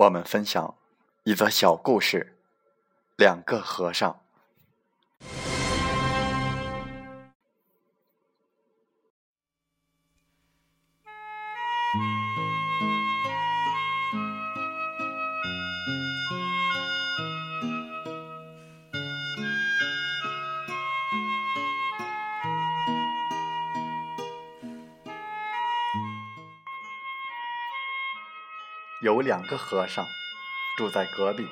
我们分享一则小故事：两个和尚。有两个和尚住在隔壁，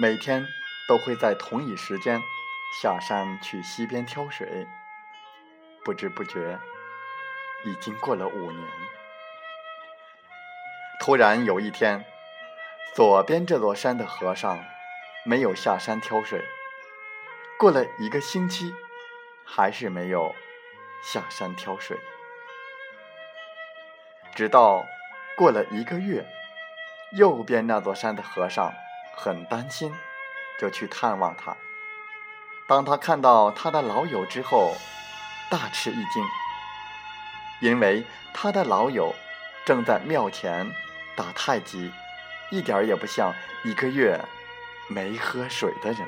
每天都会在同一时间下山去溪边挑水。不知不觉，已经过了五年。突然有一天，左边这座山的和尚没有下山挑水，过了一个星期，还是没有下山挑水，直到。过了一个月，右边那座山的和尚很担心，就去探望他。当他看到他的老友之后，大吃一惊，因为他的老友正在庙前打太极，一点也不像一个月没喝水的人。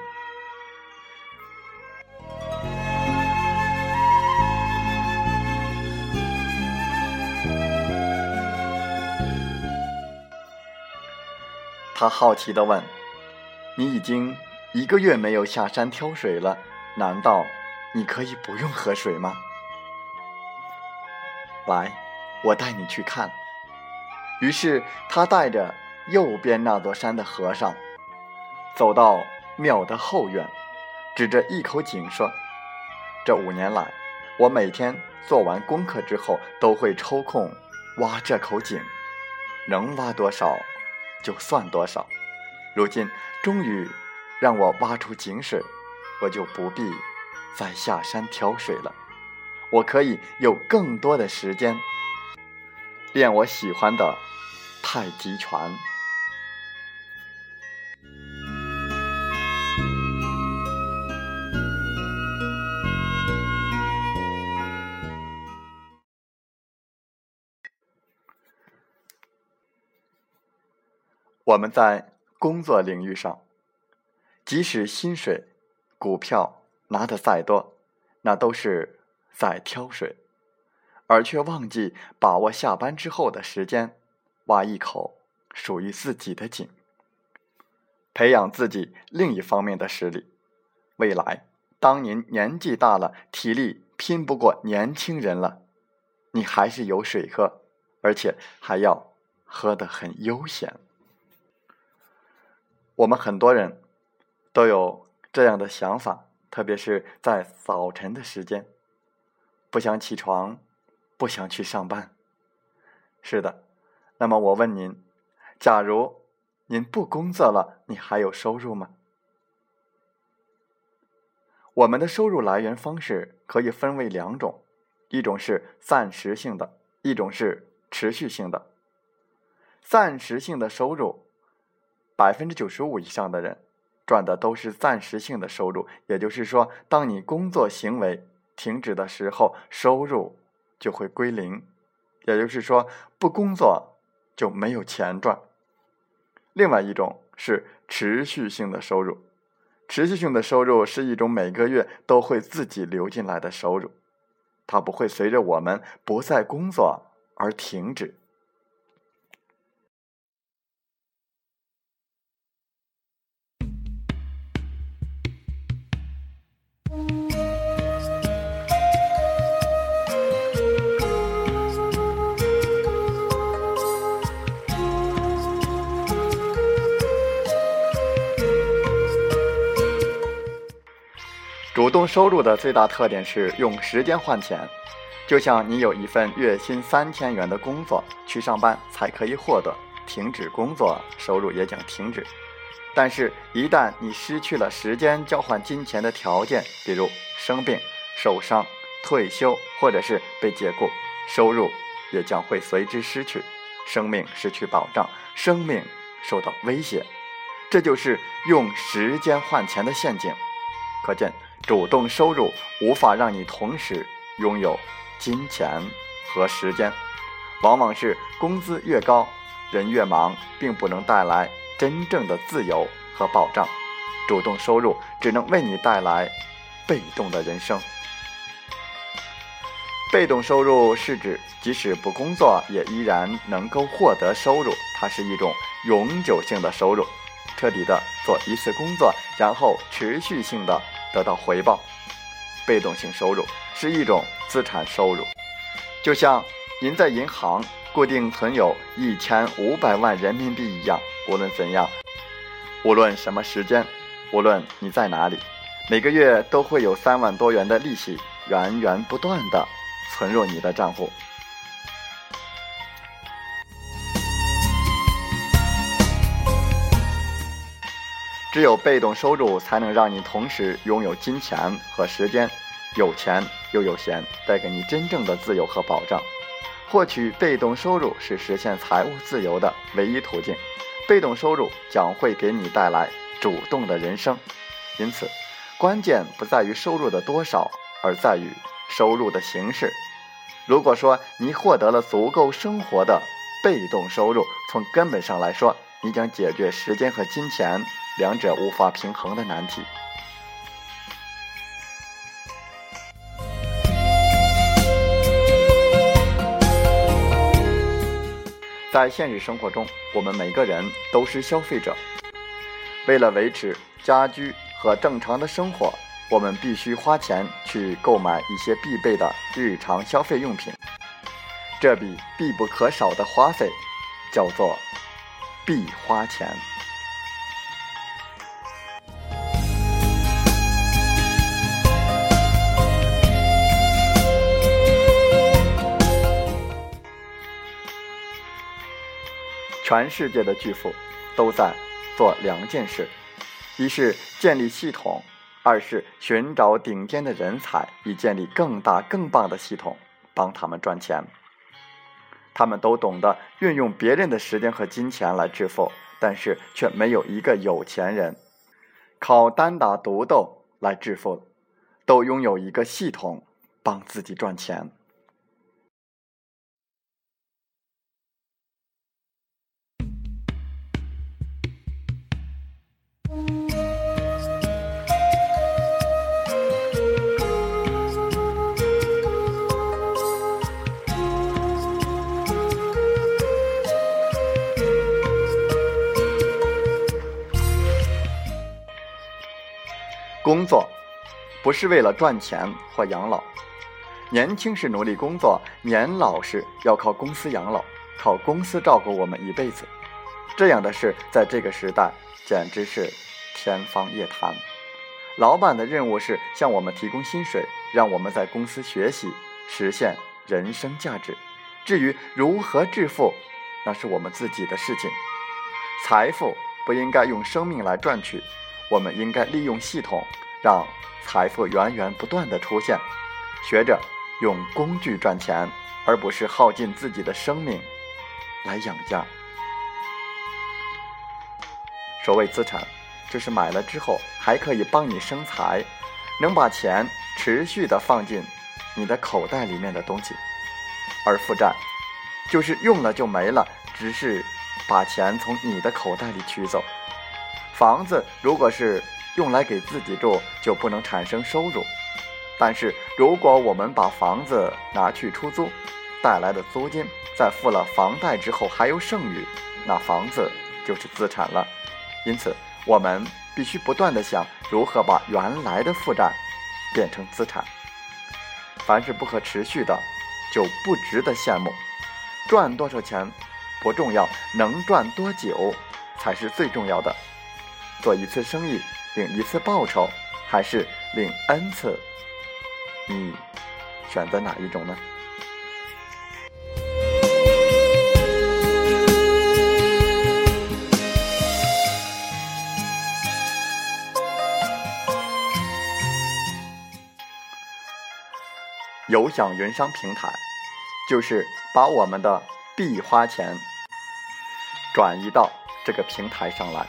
他好奇地问：“你已经一个月没有下山挑水了，难道你可以不用喝水吗？”来，我带你去看。于是他带着右边那座山的和尚，走到庙的后院，指着一口井说：“这五年来，我每天做完功课之后，都会抽空挖这口井，能挖多少？”就算多少。如今终于让我挖出井水，我就不必再下山挑水了。我可以有更多的时间练我喜欢的太极拳。我们在工作领域上，即使薪水、股票拿的再多，那都是在挑水，而却忘记把握下班之后的时间，挖一口属于自己的井，培养自己另一方面的实力。未来，当您年纪大了，体力拼不过年轻人了，你还是有水喝，而且还要喝得很悠闲。我们很多人都有这样的想法，特别是在早晨的时间，不想起床，不想去上班。是的，那么我问您：假如您不工作了，你还有收入吗？我们的收入来源方式可以分为两种，一种是暂时性的，一种是持续性的。暂时性的收入，百分之九十五以上的人赚的都是暂时性的收入。也就是说，当你工作行为停止的时候，收入就会归零。也就是说，不工作就没有钱赚。另外一种是持续性的收入，持续性的收入是一种每个月都会自己流进来的收入，它不会随着我们不再工作而停止。主动收入的最大特点是用时间换钱，就像你有一份月薪三千元的工作，去上班才可以获得，停止工作，收入也将停止。但是，一旦你失去了时间交换金钱的条件，比如生病、受伤、退休，或者是被解雇，收入也将会随之失去，生命失去保障，生命受到威胁。这就是用时间换钱的陷阱。可见。主动收入无法让你同时拥有金钱和时间，往往是工资越高，人越忙，并不能带来真正的自由和保障。主动收入只能为你带来被动的人生。被动收入是指即使不工作也依然能够获得收入，它是一种永久性的收入，彻底的做一次工作，然后持续性的。得到回报，被动性收入是一种资产收入，就像您在银行固定存有一千五百万人民币一样。无论怎样，无论什么时间，无论你在哪里，每个月都会有三万多元的利息源源不断的存入你的账户。只有被动收入才能让你同时拥有金钱和时间，有钱又有闲，带给你真正的自由和保障。获取被动收入是实现财务自由的唯一途径。被动收入将会给你带来主动的人生。因此，关键不在于收入的多少，而在于收入的形式。如果说你获得了足够生活的被动收入，从根本上来说，你将解决时间和金钱。两者无法平衡的难题。在现实生活中，我们每个人都是消费者。为了维持家居和正常的生活，我们必须花钱去购买一些必备的日常消费用品。这笔必不可少的花费，叫做必花钱。全世界的巨富都在做两件事：一是建立系统，二是寻找顶尖的人才，以建立更大更棒的系统，帮他们赚钱。他们都懂得运用别人的时间和金钱来致富，但是却没有一个有钱人靠单打独斗来致富，都拥有一个系统帮自己赚钱。工作不是为了赚钱或养老，年轻时努力工作，年老时要靠公司养老，靠公司照顾我们一辈子。这样的事在这个时代简直是天方夜谭。老板的任务是向我们提供薪水，让我们在公司学习，实现人生价值。至于如何致富，那是我们自己的事情。财富不应该用生命来赚取。我们应该利用系统，让财富源源不断的出现，学着用工具赚钱，而不是耗尽自己的生命来养家。所谓资产，就是买了之后还可以帮你生财，能把钱持续的放进你的口袋里面的东西；而负债，就是用了就没了，只是把钱从你的口袋里取走。房子如果是用来给自己住，就不能产生收入；但是如果我们把房子拿去出租，带来的租金，在付了房贷之后还有剩余，那房子就是资产了。因此，我们必须不断的想如何把原来的负债变成资产。凡是不可持续的，就不值得羡慕。赚多少钱不重要，能赚多久才是最重要的。做一次生意领一次报酬，还是领 n 次？你选择哪一种呢？有享云商平台，就是把我们的必花钱转移到这个平台上来。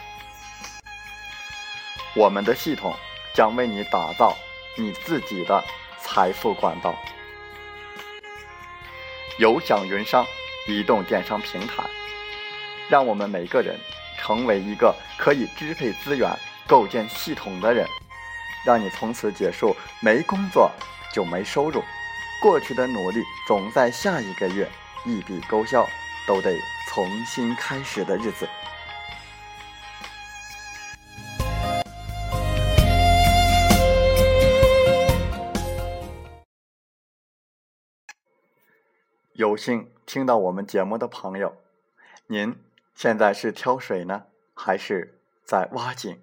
我们的系统将为你打造你自己的财富管道。有享云商移动电商平台，让我们每个人成为一个可以支配资源、构建系统的人，让你从此结束没工作就没收入。过去的努力总在下一个月一笔勾销，都得重新开始的日子。有幸听到我们节目的朋友，您现在是挑水呢，还是在挖井？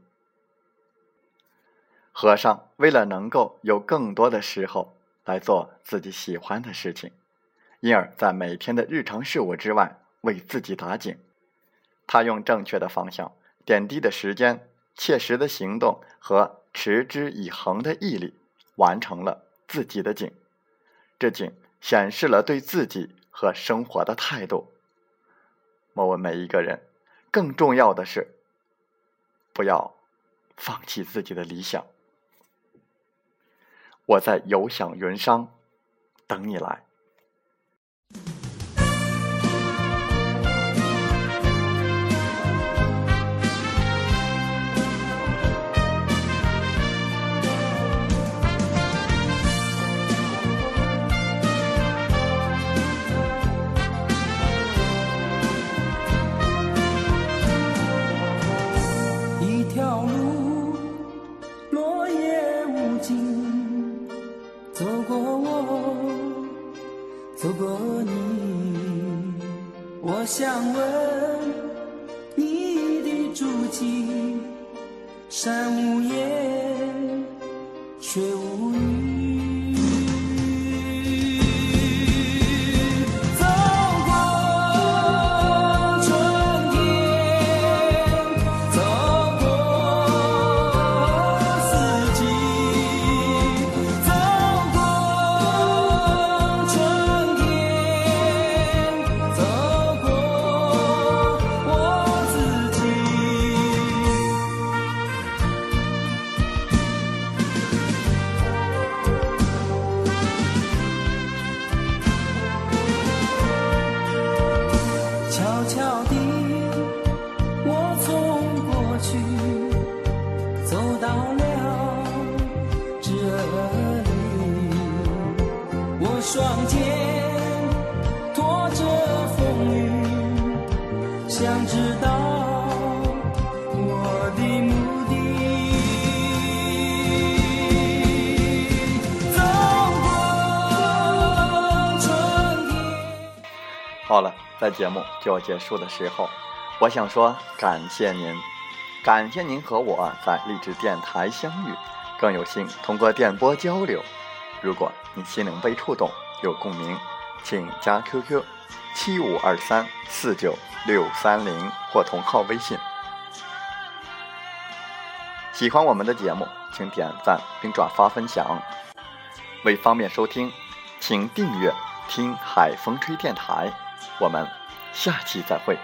和尚为了能够有更多的时候。来做自己喜欢的事情，因而，在每天的日常事务之外，为自己打井。他用正确的方向、点滴的时间、切实的行动和持之以恒的毅力，完成了自己的井。这井显示了对自己和生活的态度。莫问每一个人，更重要的是，不要放弃自己的理想。我在游享云商等你来。好了，在节目就要结束的时候，我想说感谢您，感谢您和我在励志电台相遇，更有幸通过电波交流。如果你心灵被触动，有共鸣，请加 QQ 七五二三四九六三零或同号微信。喜欢我们的节目，请点赞并转发分享。为方便收听，请订阅“听海风吹电台”。我们下期再会。